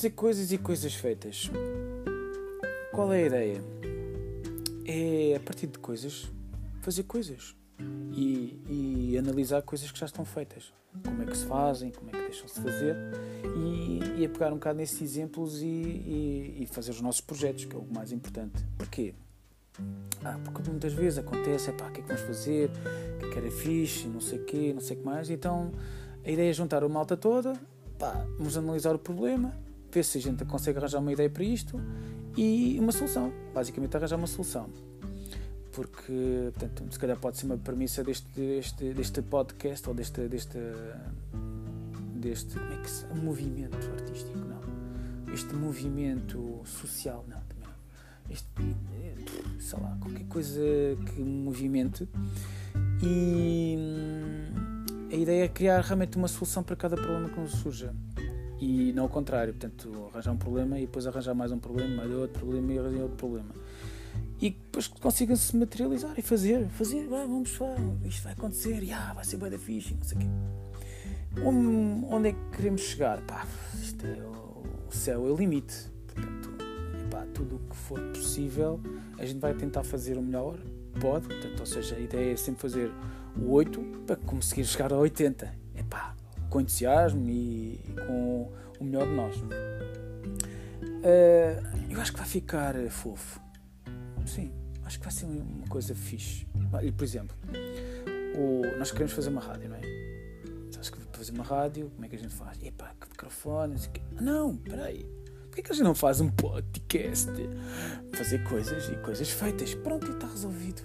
fazer coisas e coisas feitas. Qual é a ideia? É a partir de coisas fazer coisas e, e analisar coisas que já estão feitas. Como é que se fazem, como é que deixam-se fazer e, e a pegar um bocado nesses exemplos e, e, e fazer os nossos projetos, que é o mais importante. Porquê? Ah, porque muitas vezes acontece, pá, o que é que vamos fazer, o que é que era fixe, não sei o quê, não sei o que mais. Então a ideia é juntar a malta toda, pá, vamos analisar o problema, ver se a gente consegue arranjar uma ideia para isto e uma solução. Basicamente arranjar uma solução. Porque, portanto, se calhar pode ser uma premissa deste, deste, deste podcast ou deste, deste, deste como é que se, movimento artístico, não. Este movimento social, não, também não. Este, sei lá, qualquer coisa que movimente. E hum, a ideia é criar realmente uma solução para cada problema que nos surja. E não o contrário, portanto, arranjar um problema e depois arranjar mais um problema, mais outro problema e arranjar outro problema. E depois consigam se materializar e fazer, fazer, vamos, lá, isto vai acontecer, ah, vai ser bem fixe, não sei o quê. Onde, é que queremos chegar? Pá, isto é, o céu é o limite. Portanto, tudo o que for possível, a gente vai tentar fazer o melhor, pode, portanto, ou seja, a ideia é sempre fazer o 8 para conseguir chegar a 80. Com entusiasmo e, com o melhor de nós. Uh, eu acho que vai ficar fofo. Sim, acho que vai ser uma coisa fixe. E, por exemplo, o, nós queremos fazer uma rádio, não é? Acho que fazer uma rádio, como é que a gente faz? Epá, que microfone, não, peraí. Porquê que a gente não faz um podcast? Fazer coisas e coisas feitas. Pronto, e está resolvido.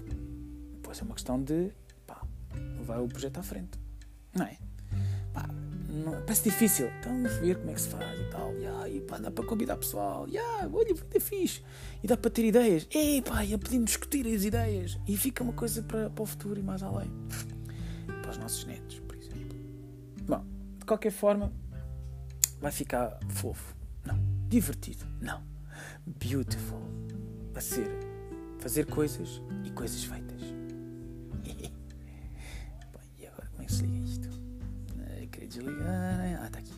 Depois é uma questão de pá, levar o projeto à frente. Não é? Pá, não, parece difícil. Então vamos ver como é que se faz e tal. Yeah, e pá, dá para convidar pessoal. Yeah, olha, vida fixe. E dá para ter ideias. Ei, pá, e podemos discutir as ideias. E fica uma coisa para, para o futuro e mais além. Para os nossos netos, por exemplo. Bom, de qualquer forma, vai ficar fofo. Não. Divertido. Não. Beautiful. Vai ser fazer coisas e coisas feitas. Desligar. Ah, tá aqui.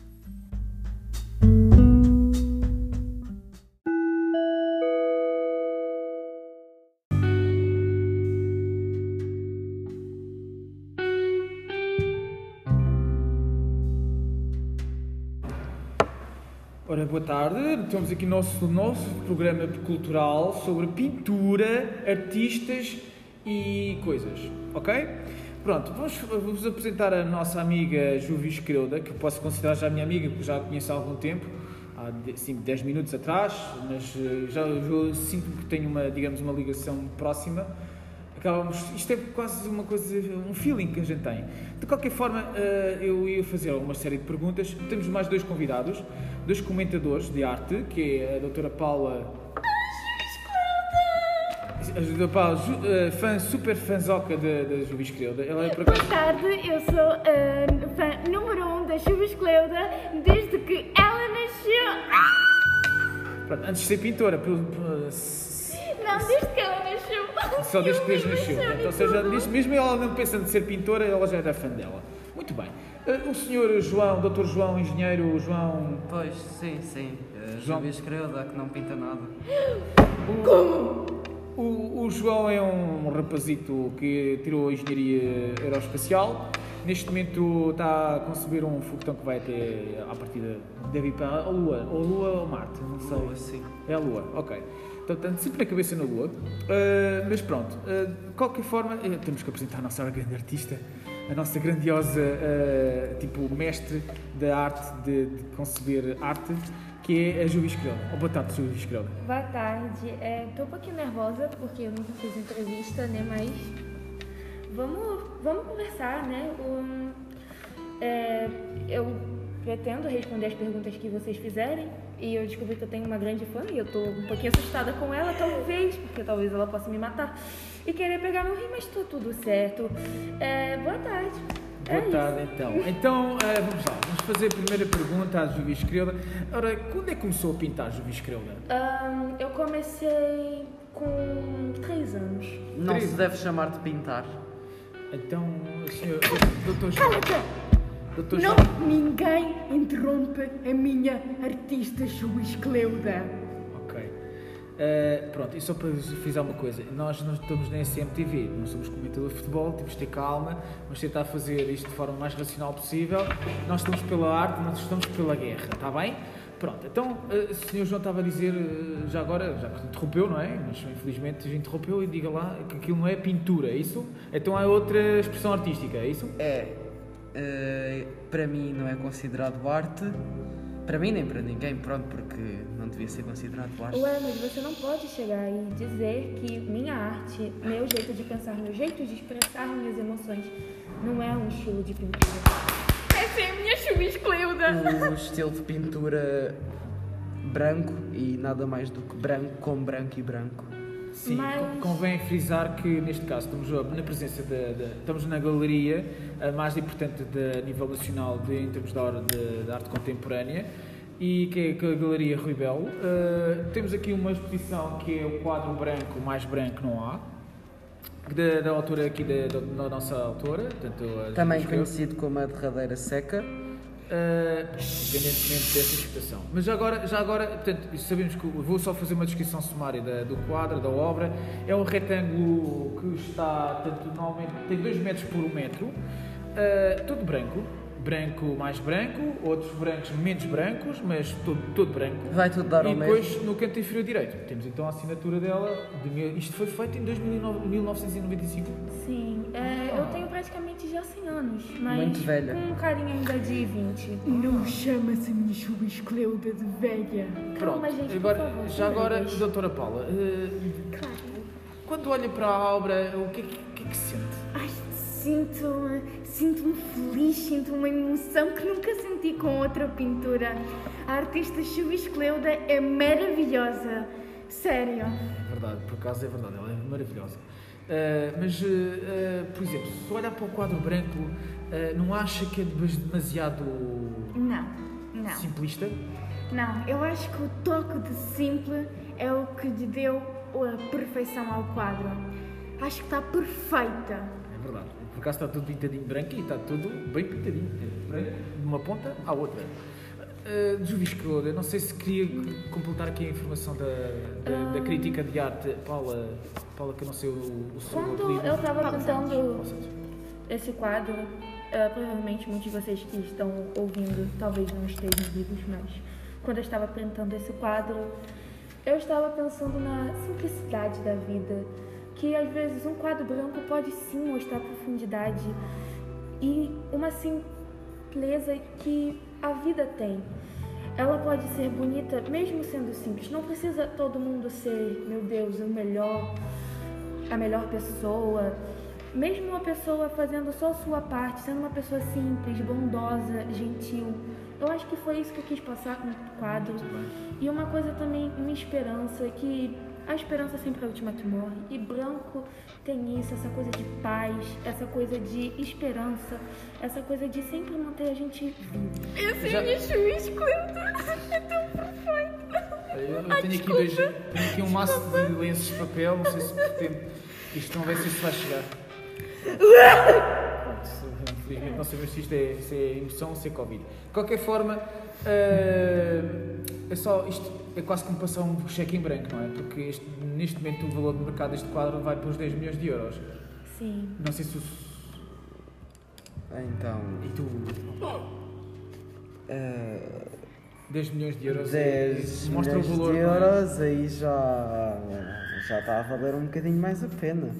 Ora, boa tarde. Estamos aqui no nosso, nosso programa cultural sobre pintura, artistas e coisas, ok? Pronto, vamos, vos apresentar a nossa amiga Juvis Creuda, que posso considerar já minha amiga, porque já a conheço há algum tempo, há 5, 10 minutos atrás, mas eh, já, já sinto que tenho uma, digamos, uma ligação próxima acabamos, isto é quase uma coisa, um feeling que a gente tem. De qualquer forma, eh, eu ia fazer uma série de perguntas. Temos mais dois convidados, dois comentadores de arte, que é a doutora Paula... A doutora Paula, eh, fã, super fanzoca da Juvis Cleuda. Ela é por acaso... Boa tarde, eu sou a fã número um da Juvis Cleuda desde que ela nasceu. Pronto, antes de ser pintora, pelo, não, desde que ela nasceu. Só desde que desde nasceu. Então, ou seja, mesmo ela não pensando em ser pintora, ela já era fã dela. Muito bem. Uh, o senhor João, doutor João, engenheiro João. Pois, sim, sim. Uh, João Escreuda, que não pinta nada. Como? O, o, João é um rapazito que tirou a engenharia aeroespacial. Neste momento está a conceber um foguetão que vai até, à partida, deve ir para a Lua. Ou Lua ou Marte, não sei. Lua, sim. É a Lua, ok. Portanto, sempre a cabeça na lua. Uh, mas pronto, uh, de qualquer forma, uh, temos que apresentar a nossa grande artista, a nossa grandiosa, tipo, mestre da arte, de, de, conceber arte, que é Juvi Escrela. Oh, boa tarde, Juvi Escrela. Boa tarde. Estou é, um pouquinho nervosa, porque eu nunca fiz entrevista, né? Mas vamos, vamos conversar, né? Um, é, eu pretendo responder as perguntas que vocês fizerem. E eu descobri que eu tenho uma grande fã e eu tô um pouquinho assustada com ela, talvez, porque talvez ela possa me matar. E querer pegar no rio, mas tá tudo certo. É, boa tarde. Boa é então. Então, é, vamos lá. Vamos fazer a primeira pergunta à Juvi Escrelda. Ora, quando é que começou a pintar a Juvi Escrelda? Um, eu comecei com 3 anos. Não três. se deve chamar de pintar. Então, senhor, doutor Cala-te! Doutor Não, ninguém interrompe a minha artista Juiz Cleuda. Eh, pronto, e só para frisar uma coisa, nós não estamos na SMTV, não somos comentadores de futebol, temos de ter calma, vamos tentar fazer isto de forma mais racional possível. Nós estamos pela arte, nós estamos pela guerra, está bem? Pronto, então eh, o Sr. João estava a dizer, eh, já agora, já interrompeu, não é? Mas infelizmente interrompeu e diga lá que aquilo não é pintura, é isso? Então há outra expressão artística, é isso? É. para mim não é considerado arte. Para mim nem para ninguém, pronto, porque não devia ser considerado arte. Ué, mas você não pode chegar e dizer que minha arte, meu jeito de pensar, meu jeito de expressar minhas emoções não é um estilo de pintura. Essa é a minha Juiz Cleuda. O estilo de pintura branco e nada mais do que branco com branco e branco. Sim, Mas- con- convém frisar que neste caso estamos uh, na presença da, da- estamos na galeria a mais importante de, a nível nacional de, em termos de, hora de, de arte contemporânea e que é a Galeria Rui Belo. Uh, temos aqui uma exposição que é o quadro branco, mais branco não há, da, da autora aqui da, da- da nossa autora, portanto, Também conhecido como a derradeira seca. Independentemente dessa expressão. Mas já agora, já agora portanto, sabemos que vou só fazer uma descrição sumária da- do quadro, da obra. É um retângulo que está, portanto, normalmente tem 2 metros por 1 metro, uh, todo branco, branco mais branco, outros brancos menos brancos, mas todo, todo branco. Vai tudo dar ao e mesmo. depois no canto inferior direito temos então a assinatura dela. De, isto foi feito em 2009 1995. Sim, é, eu tenho praticamente já 100 anos, mas Muito velha. com um carinho ainda de 20. Não chama-se a minha Cleuda de velha. Calma, Pronto, gente, por agora, favor, já agora, doutora Paula, uh, Claro. Quando olha para a obra, o que é que, que, é que sente? Sinto, sinto-me feliz, sinto uma emoção que nunca senti com outra pintura. A artista Juiz Cleuda é maravilhosa. Sério. É verdade, por acaso é verdade, ela é maravilhosa. Uh, mas, uh, uh, por exemplo, se olhar para o quadro branco, não acha que é demasiado Não, não. simplista? Não, eu acho que o toque de simples é o que lhe deu a perfeição ao quadro. Acho que está perfeita. É verdade. Por acaso está tudo pintadinho branco e está tudo bem pintadinho. É branco de uma ponta à outra. Uh, Juvisco, eu não sei se queria completar aqui a informação da, da, da crítica de arte. Paula, Paula, que eu não sei o, o seu Quando apelido. eu estava pintando Santos. esse quadro, eh, provavelmente muitos de vocês que estão ouvindo talvez não estejam vivos, mas quando eu estava pintando esse quadro, eu estava pensando na simplicidade da vida, que às vezes um quadro branco pode sim mostrar profundidade e uma simpleza que a vida tem. Ela pode ser bonita mesmo sendo simples. Não precisa todo mundo ser, meu Deus, o melhor, a melhor pessoa. Mesmo uma pessoa fazendo só a sua parte, sendo uma pessoa simples, bondosa, gentil. Eu acho que foi isso que eu quis passar com o quadro. E uma coisa também, uma esperança, que a esperança sempre é a última que morre. E branco tem isso, essa coisa de paz, essa coisa de esperança, essa coisa de sempre manter a gente vivo. Essa Já- a minha Juiz Cleuda. É tão perfeita. Eu, eu tenho aqui dois, tenho aqui um maço de lenços de papel, não sei se pretende. Isto não vai ser se vai chegar. Infelizmente não sabemos se isto é, se é emoção ou se é Covid. De qualquer forma, eh, é só isto é quase como passar um cheque em branco, não é? Porque este- neste momento o valor de mercado deste quadro vai para os 10 milhões de euros. Sim. Não sei se o. Então, E tu? eh, 10 milhões de euros é- 10 mostra o milhões valor. de é? euros, aí já, já está a valer um bocadinho mais a pena.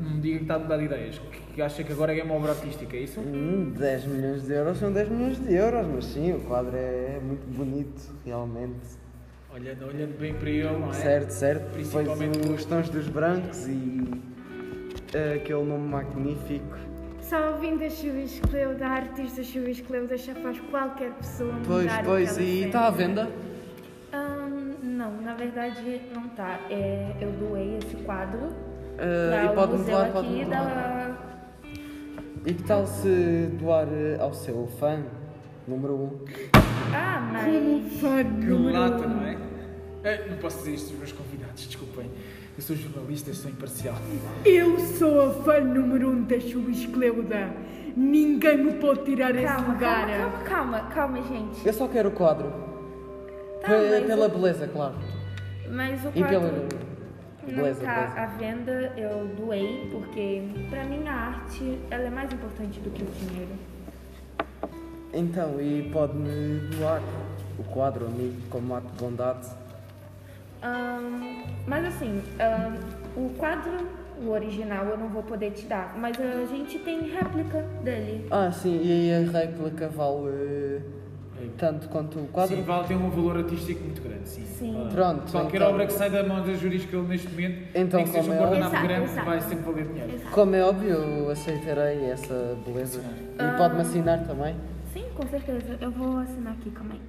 Não me diga que está a mudar de ideias. Que que acha que agora é uma obra artística, é isso? Hum, 10 milhões de euros são 10 milhões de euros, mas sim, o quadro é muito bonito, realmente. Olhando, olhando bem para ele, não é? Certo, certo. Depois Principalmente os tons dos brancos e eh, aquele nome magnífico. Só ouvindo a Juiz Cleuda, a artista Juiz Cleuda já faz qualquer pessoa mudar Pois, que pois, e está à venda? Ahn, não, na verdade não tá. É, eu doei esse quadro para e doar, pode-me aqui doar. da... E que tal se doar eh, ao seu fã número 1? Um? Ah, mas... Como fã Que número lata, um. não é? Eh, Não posso dizer isto dos meus convidados, desculpem. Eu sou jornalista, sou imparcial. Eu sou a fã número um da Chubiscleuda. Ninguém me pode tirar esse Calma, lugar. calma, calma, calma, calma, gente. Eu só quero o quadro. Tá, mas pela o- beleza, claro. Mas o E pela quadro não beleza, tá beleza. à venda, eu doei, porque pra mim a arte ela é mais importante do que o dinheiro. Então, e pode-me doar o quadro a mim como ato de bondade. Ahn, mas assim, ahn, o quadro, o original, eu não vou poder te dar, mas a gente tem réplica dele. Ah, sim, e aí a réplica vale eh, tanto quanto o quadro? Sim, vale, tem um valor artístico muito grande, sim. Sim. Vale. Pronto, Qualquer então- obra que sai da mão da jurídica neste momento, Então, que seja como um é guardanapo óbvio- grande, Exato, vai exato. sempre valer dinheiro. Como é óbvio, eu aceitarei essa beleza. E pode-me assinar também? Sim, com certeza. Eu vou assinar aqui, aí.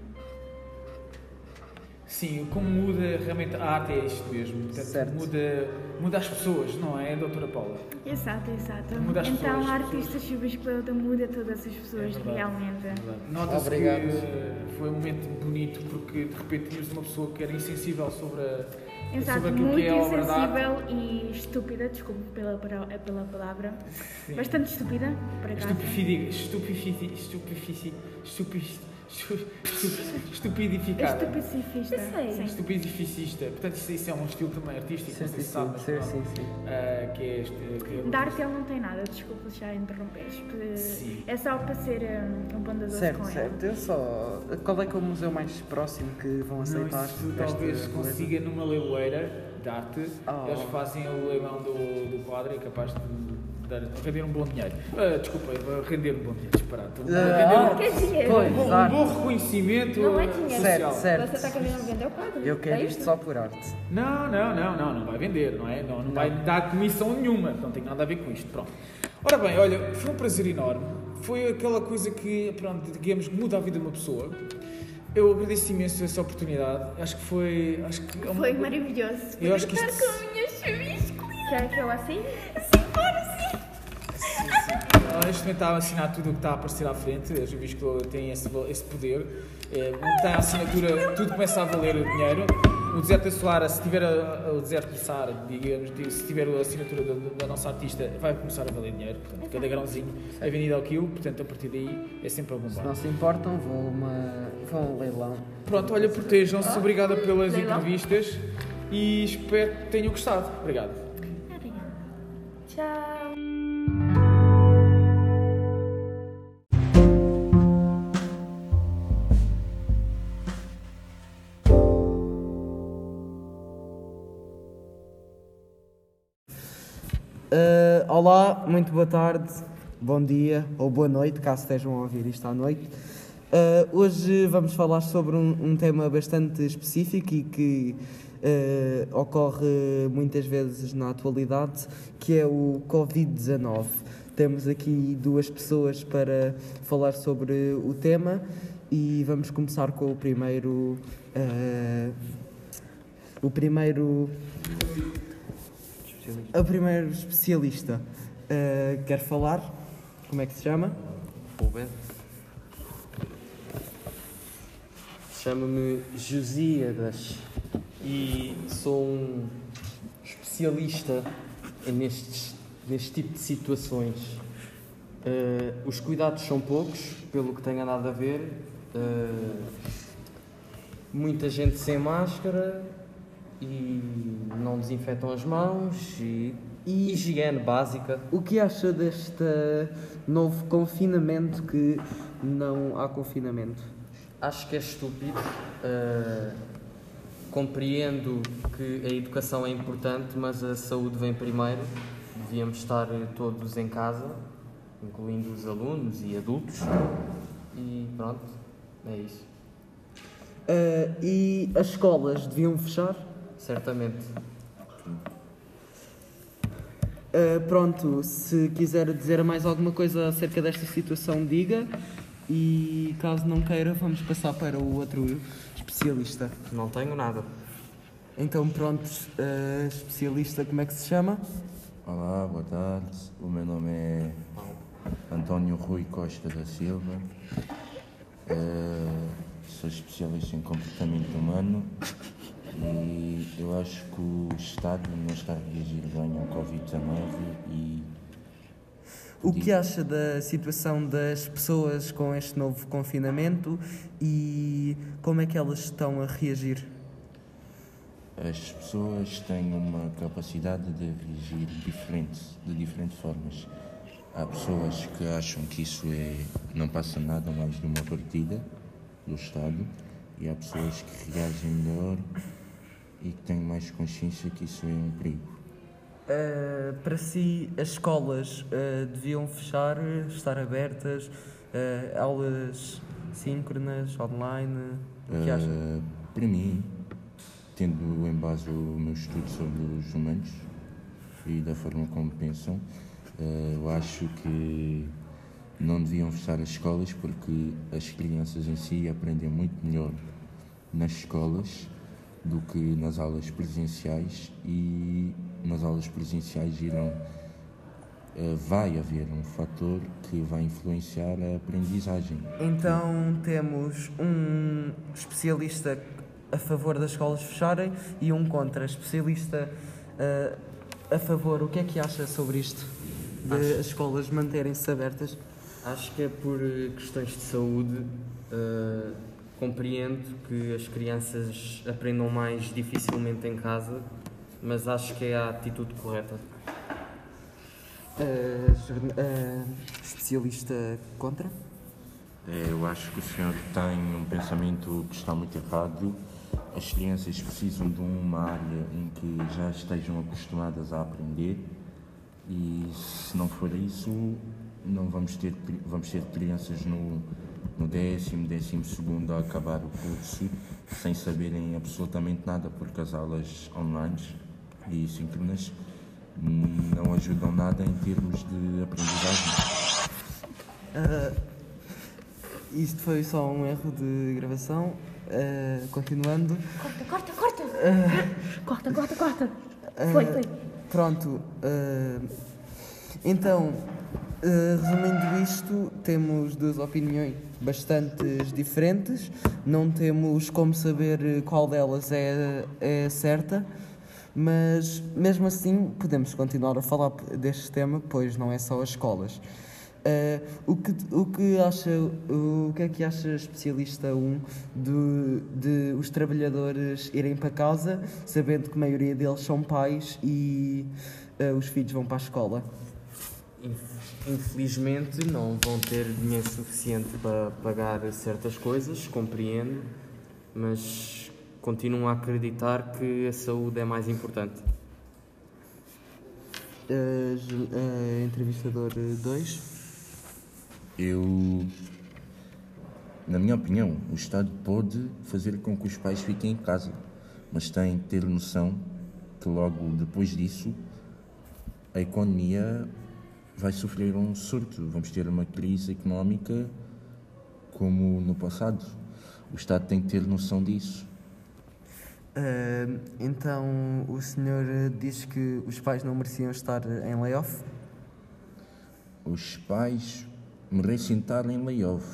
Sim, como muda realmente a arte é isto mesmo. Portanto, Certo. muda, muda as pessoas, não é, doutora Paula? Exato, exato. Muda as então pessoas, a artista Chubiscleuda muda todas as pessoas, É verdade. realmente. Nota-se que eh, foi um momento bonito porque de repente tínhamos uma pessoa que era insensível sobre, a, Exato, muito que é insensível e estúpida, desculpe pela, para- pela palavra. Sim. Bastante estúpida, por acaso. Estupefidi, estupefici, estupefici, estupi- estu- estu- estupidificada. Sei. Sim. Estupidificista. Portanto, isso, isso é um estilo também artístico, Sim, não sim, sei se sim, sabe, mas sim, sim, sim. Ah, que é este. Que é Da arte ele não tem nada, desculpa já interromper. É só para ser um, um bondadoso Certo, com certo. Eu só. Qual é que é o museu mais próximo que vão Não, aceitar? isso esta talvez consiga numa leiloeira de arte. Oh. Eles fazem o leilão do, do quadro e é capaz de dar, render um bom dinheiro. Ah, desculpa, render um bom dinheiro, disparado. Ah, render Que dinheiro? Pois, um, bom, um bom reconhecimento Não é dinheiro. Certo, certo. Você tá querendo vender o quadro? Eu quero É isto só por arte. Não, não, não, não, não vai vender, não é? Não, não vai dar comissão nenhuma, não tem nada a ver com isto. Pronto. Ora bem, olha, foi um prazer enorme. Foi aquela coisa que, pronto, digamos, muda a vida de uma pessoa. Eu agradeço imenso essa oportunidade. Acho que foi. Acho que é uma- Foi maravilhoso. Eu acho que isto. com a minha chuvisco. Quer que eu assine? Neste momento está a assinar tudo o que está a aparecer à frente. A Juvisco tem esse, esse poder. É, tem a assinatura, tudo começa a valer dinheiro. O deserto da Soara, se tiver a- o deserto do Saara, digamos, se tiver a assinatura da, da nossa artista, vai começar a valer dinheiro. Portanto, cada grãozinho é vendido ao quilo, portanto, a partir daí é sempre a Se bombar. não se importam, vou, uma, vou a um leilão. Pronto, olha, protejam-se. Obrigada pelas Leilão. entrevistas e espero que tenham gostado. Obrigado. Tchau. Uh, olá, muito boa tarde, bom dia ou boa noite, caso estejam a ouvir isto à noite. Uh, hoje vamos falar sobre um, um tema bastante específico e que uh, ocorre muitas vezes na atualidade, que é o Covid-19. Temos aqui duas pessoas para falar sobre o tema e vamos começar com o primeiro. o primeiro o primeiro especialista uh, quer falar? Como é que se chama? Ruben. Chamo-me Josíadas e sou um especialista nestes, neste tipo de situações. Eh, os cuidados são poucos, pelo que tenho andado a ver. Eh, muita gente sem máscara e não desinfetam as mãos e, e higiene básica. O que acha deste novo confinamento que não há confinamento? Acho que é estúpido. Uh, compreendo que a educação é importante, mas a saúde vem primeiro. Devíamos estar todos em casa, incluindo os alunos e adultos. E pronto, é isso. Uh, e as escolas deviam fechar? Certamente. Uh, pronto, se quiser dizer mais alguma coisa acerca desta situação, diga. E caso não queira, vamos passar para o outro especialista. Não tenho nada. Então, pronto, uh, especialista, como é que se chama? Olá, boa tarde. O meu nome é António Rui Costa da Silva. Eh, sou especialista em comportamento humano E eu acho que o Estado não está a reagir bem ao Covid-19 e O que acha da situação das pessoas com este novo confinamento e como é que elas estão a reagir? as pessoas têm uma capacidade de reagir diferente, de diferentes formas. Há pessoas que acham que isso é, não passa nada mais de uma partida do Estado e há pessoas que reagem melhor e que têm mais consciência que isso é um perigo. Uh, para si, as escolas uh, deviam fechar, estar abertas, uh, aulas síncronas, online, o que acha? Para mim, tendo em base o meu estudo sobre os humanos e da forma como pensam, eu acho que não deviam fechar as escolas porque as crianças em si aprendem muito melhor nas escolas do que nas aulas presenciais e nas aulas presenciais irão uh, vai haver um fator que vai influenciar a aprendizagem. Então temos um especialista a favor das escolas fecharem e um contra, especialista uh, a favor. O que é que acha sobre isto? De Acho- as escolas manterem-se abertas? Acho que é por eh, questões de saúde. eh, compreendo que as crianças aprendam mais dificilmente em casa, mas acho que é a atitude correta. Uh, uh, especialista contra? É, Eu acho que o senhor tem um pensamento que está muito errado. As crianças precisam de uma área em que já estejam acostumadas a aprender e se não for isso, não vamos ter, vamos ter crianças no, no décimo, décimo segundo a acabar o curso sem saberem absolutamente nada porque as aulas online e síncronas não ajudam nada em termos de aprendizagem. Uh, isto foi só um erro de gravação. Uh, continuando. Corta, corta, corta. Corta, corta, corta. Foi, foi. Pronto. uh, então, uh, resumindo isto, temos duas opiniões bastante diferentes. Não temos como saber uh, qual delas é, é certa. Mas mesmo assim podemos continuar a falar deste tema, pois não é só as escolas. Uh, o, que, o que acha, o que é que acha especialista 1 de, de os trabalhadores irem para casa, sabendo que a maioria deles são pais e uh, os filhos vão para a escola? Inf- Infelizmente não vão ter dinheiro suficiente para pagar certas coisas, compreendo, mas continuo a acreditar que a saúde é mais importante. Uh, uh, entrevistador 2. Eu, na minha opinião, o Estado pode fazer com que os pais fiquem em casa, mas tem que ter noção que logo depois disso a economia vai sofrer um surto. Vamos ter uma crise económica como no passado. O Estado tem que ter noção disso. Uh, então o senhor uh, diz que os pais não mereciam estar em layoff? Os pais merecem estar em layoff.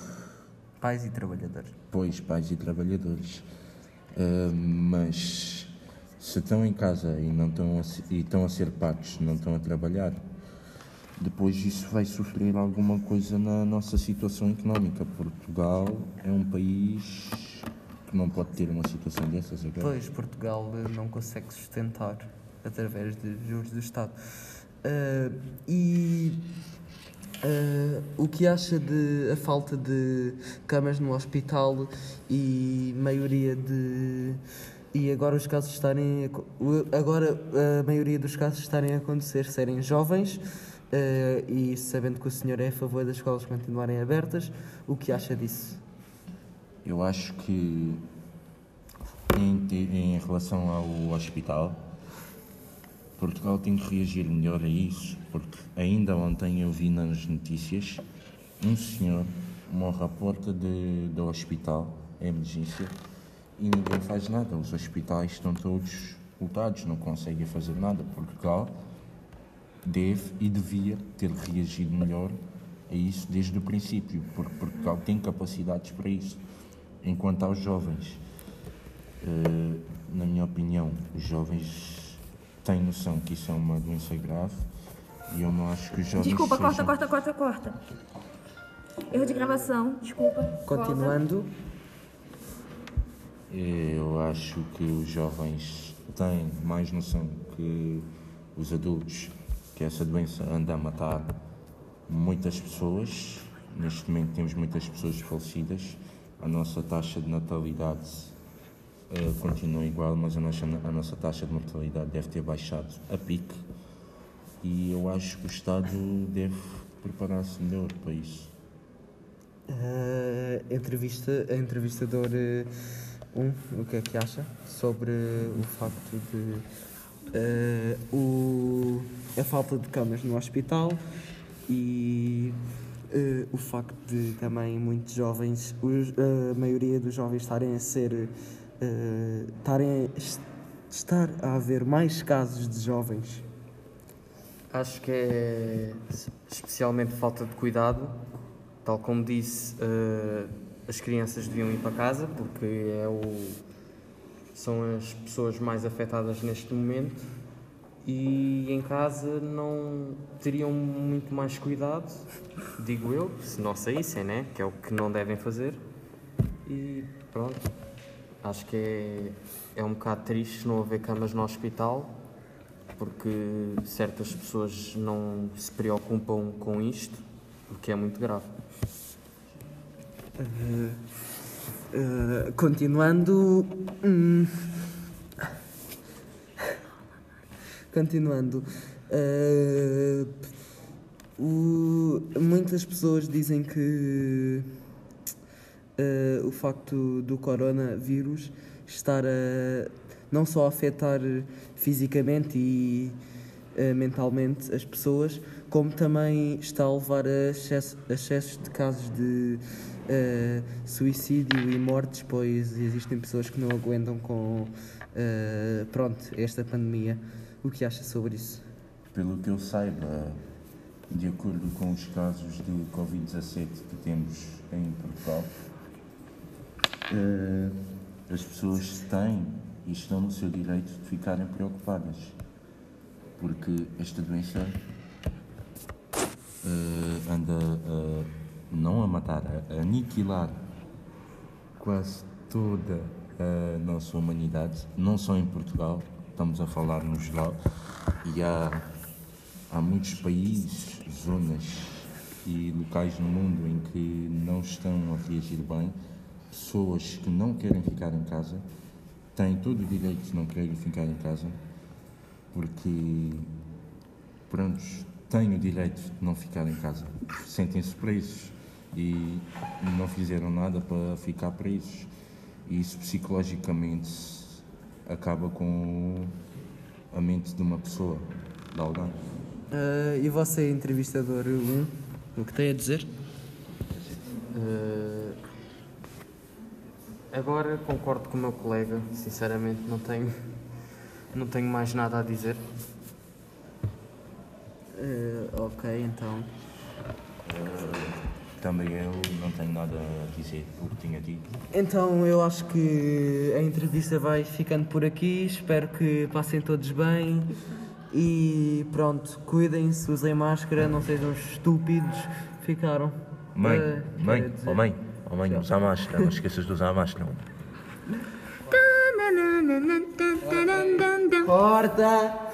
Pais e trabalhadores. Pois, pais e trabalhadores. Ah, mas se estão em casa e, não estão a, e estão a ser pagos, não estão a trabalhar, depois isso vai sofrer alguma coisa na nossa situação económica. Portugal é um país que não pode ter uma situação dessas agora. Pois, Portugal uh, não consegue sustentar através de juros do Estado. Uh, e uh, o que acha de a falta de camas no hospital e maioria de e agora os casos estarem agora a maioria dos casos estarem a acontecer serem jovens uh, e sabendo que o senhor é a favor das escolas continuarem abertas, o que acha disso? Eu acho que em, em relação ao hospital, Portugal tem que reagir melhor a isso, porque ainda ontem eu vi nas notícias um senhor morre à porta de, do hospital, em emergência, e ninguém faz nada. Os hospitais estão todos lotados, não conseguem fazer nada. Portugal deve e devia ter reagido melhor a isso desde o princípio, porque Portugal tem capacidades para isso. Enquanto aos jovens, Eh, na minha opinião, os jovens têm noção que isso é uma doença grave e eu não acho que os jovens. Desculpa, corta, sejam... corta, corta, corta. Erro de gravação, desculpa. Continuando. Eu acho que os jovens têm mais noção que os adultos que essa doença anda a matar muitas pessoas. Neste momento temos muitas pessoas falecidas. A nossa taxa de natalidade eh, continua igual, mas a nossa, a nossa taxa de mortalidade deve ter baixado a pique. E eu acho que o Estado deve preparar-se melhor para isso. Uh, entrevista, a entrevistador 1, um, o que é que acha sobre o facto de uh, o, a falta de camas no hospital e uh, o facto de também muitos jovens, os, a maioria dos jovens estarem a ser estarem a estar a haver mais casos de jovens. Acho que é especialmente falta de cuidado Tal como disse, uh, as crianças deviam ir para casa porque é o, são as pessoas mais afetadas neste momento e em casa não teriam muito mais cuidado, digo eu, se não saíssem, né? que é o que não devem fazer. E pronto, acho que é, é um bocado triste não haver camas no hospital porque certas pessoas não se preocupam com isto, o que é muito grave. Uh, uh, continuando. Hum, continuando. Uh, o, muitas pessoas dizem que o facto do coronavírus estar a não só afetar fisicamente e mentalmente as pessoas, como também está a levar a excessos de casos de uh, suicídio e mortes, pois existem pessoas que não aguentam com uh, pronto, esta pandemia. O que acha sobre isso? Pelo que eu saiba, de acordo com os casos de Covid-17 que temos em Portugal, uh, as pessoas têm e estão no seu direito de ficarem preocupadas, porque esta doença uh, anda uh, não a matar, a aniquilar quase toda a nossa humanidade, não só em Portugal, estamos a falar no geral, e há, há muitos países, zonas e locais no mundo em que não estão a reagir bem, pessoas que não querem ficar em casa, têm todo o direito de não querer ficar em casa, porque, pronto, têm o direito de não ficar em casa, sentem-se presos e não fizeram nada para ficar presos. E isso psicologicamente acaba com a mente de uma pessoa, de alguém. Uh, e você, entrevistador 1, um, o que tem a dizer? Uh, agora concordo com o meu colega, sinceramente não tenho, não tenho mais nada a dizer. Uh, ok, então. Também eu não tenho nada a dizer o que tinha dito. Então eu acho que a entrevista vai ficando por aqui. Espero que passem todos bem. E pronto, cuidem-se, usem máscara, não sejam estúpidos. Ficaram. Mãe, uh, mãe, oh mãe, oh mãe, usa máscara, não esqueças de usar máscara. Corta!